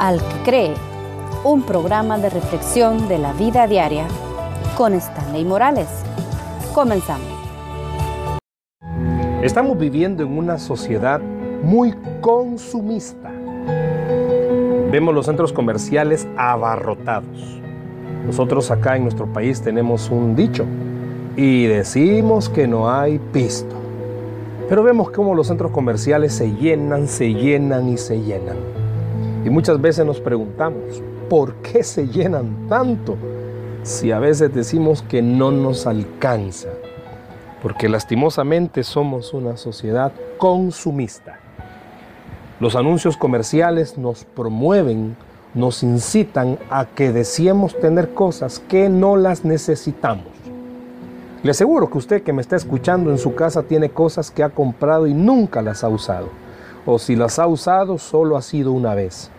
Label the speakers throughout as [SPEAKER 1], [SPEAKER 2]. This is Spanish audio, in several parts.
[SPEAKER 1] Al que cree, un programa de reflexión de la vida diaria con Stanley Morales. Comenzamos.
[SPEAKER 2] Estamos viviendo en una sociedad muy consumista. Vemos los centros comerciales abarrotados. Nosotros acá en nuestro país tenemos un dicho y decimos que no hay pisto. Pero vemos cómo los centros comerciales se llenan, se llenan y se llenan. Y muchas veces nos preguntamos, ¿por qué se llenan tanto? Si a veces decimos que no nos alcanza. Porque lastimosamente somos una sociedad consumista. Los anuncios comerciales nos promueven, nos incitan a que deseemos tener cosas que no las necesitamos. Le aseguro que usted que me está escuchando en su casa tiene cosas que ha comprado y nunca las ha usado. O si las ha usado, solo ha sido una vez.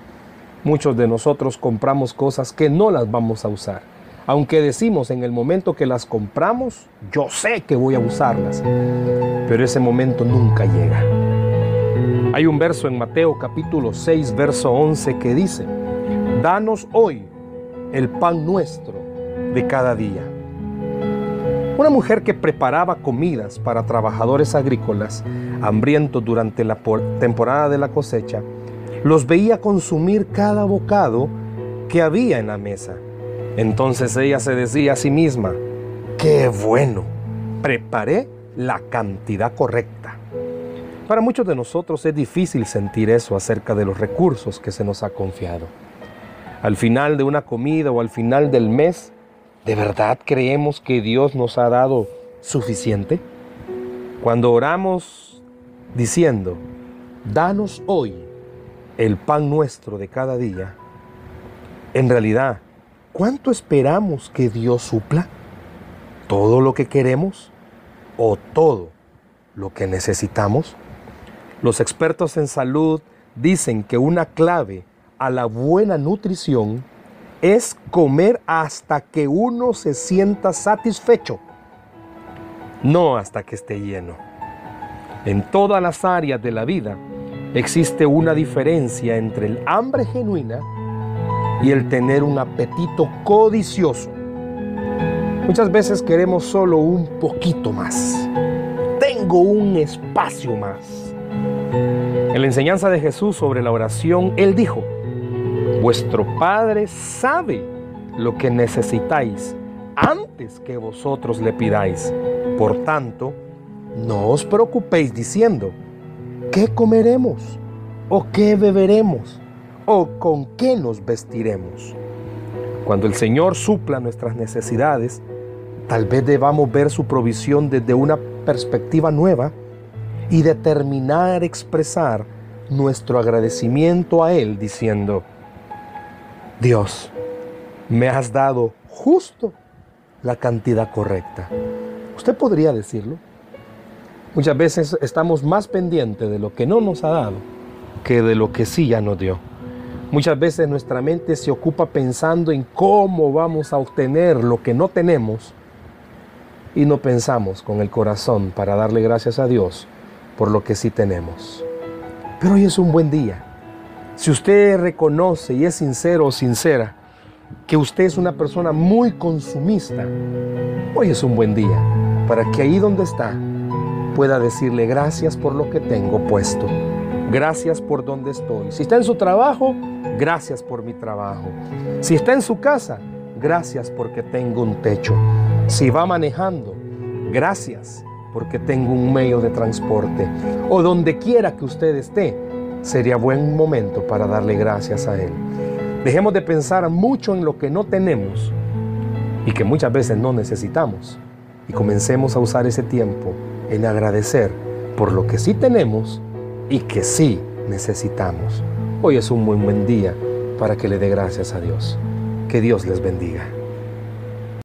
[SPEAKER 2] Muchos de nosotros compramos cosas que no las vamos a usar. Aunque decimos en el momento que las compramos, yo sé que voy a usarlas. Pero ese momento nunca llega. Hay un verso en Mateo capítulo 6, verso 11 que dice, Danos hoy el pan nuestro de cada día. Una mujer que preparaba comidas para trabajadores agrícolas hambrientos durante la temporada de la cosecha, los veía consumir cada bocado que había en la mesa. Entonces ella se decía a sí misma, qué bueno, preparé la cantidad correcta. Para muchos de nosotros es difícil sentir eso acerca de los recursos que se nos ha confiado. Al final de una comida o al final del mes, ¿De verdad creemos que Dios nos ha dado suficiente? Cuando oramos diciendo, danos hoy el pan nuestro de cada día, en realidad, ¿cuánto esperamos que Dios supla? ¿Todo lo que queremos o todo lo que necesitamos? Los expertos en salud dicen que una clave a la buena nutrición es comer hasta que uno se sienta satisfecho, no hasta que esté lleno. En todas las áreas de la vida existe una diferencia entre el hambre genuina y el tener un apetito codicioso. Muchas veces queremos solo un poquito más. Tengo un espacio más. En la enseñanza de Jesús sobre la oración, Él dijo, Vuestro Padre sabe lo que necesitáis antes que vosotros le pidáis. Por tanto, no os preocupéis diciendo, ¿qué comeremos? ¿O qué beberemos? ¿O con qué nos vestiremos? Cuando el Señor supla nuestras necesidades, tal vez debamos ver su provisión desde una perspectiva nueva y determinar expresar nuestro agradecimiento a Él diciendo, Dios, me has dado justo la cantidad correcta. ¿Usted podría decirlo? Muchas veces estamos más pendientes de lo que no nos ha dado que de lo que sí ya nos dio. Muchas veces nuestra mente se ocupa pensando en cómo vamos a obtener lo que no tenemos y no pensamos con el corazón para darle gracias a Dios por lo que sí tenemos. Pero hoy es un buen día si usted reconoce y es sincero o sincera que usted es una persona muy consumista, hoy es un buen día para que ahí donde está pueda decirle gracias por lo que tengo puesto. Gracias por donde estoy. Si está en su trabajo, gracias por mi trabajo. Si está en su casa, gracias porque tengo un techo. Si va manejando, gracias porque tengo un medio de transporte. O donde quiera que usted esté, sería buen momento para darle gracias a Él. Dejemos de pensar mucho en lo que no tenemos y que muchas veces no necesitamos y comencemos a usar ese tiempo en agradecer por lo que sí tenemos y que sí necesitamos. Hoy es un muy buen día para que le dé gracias a Dios. Que Dios les bendiga.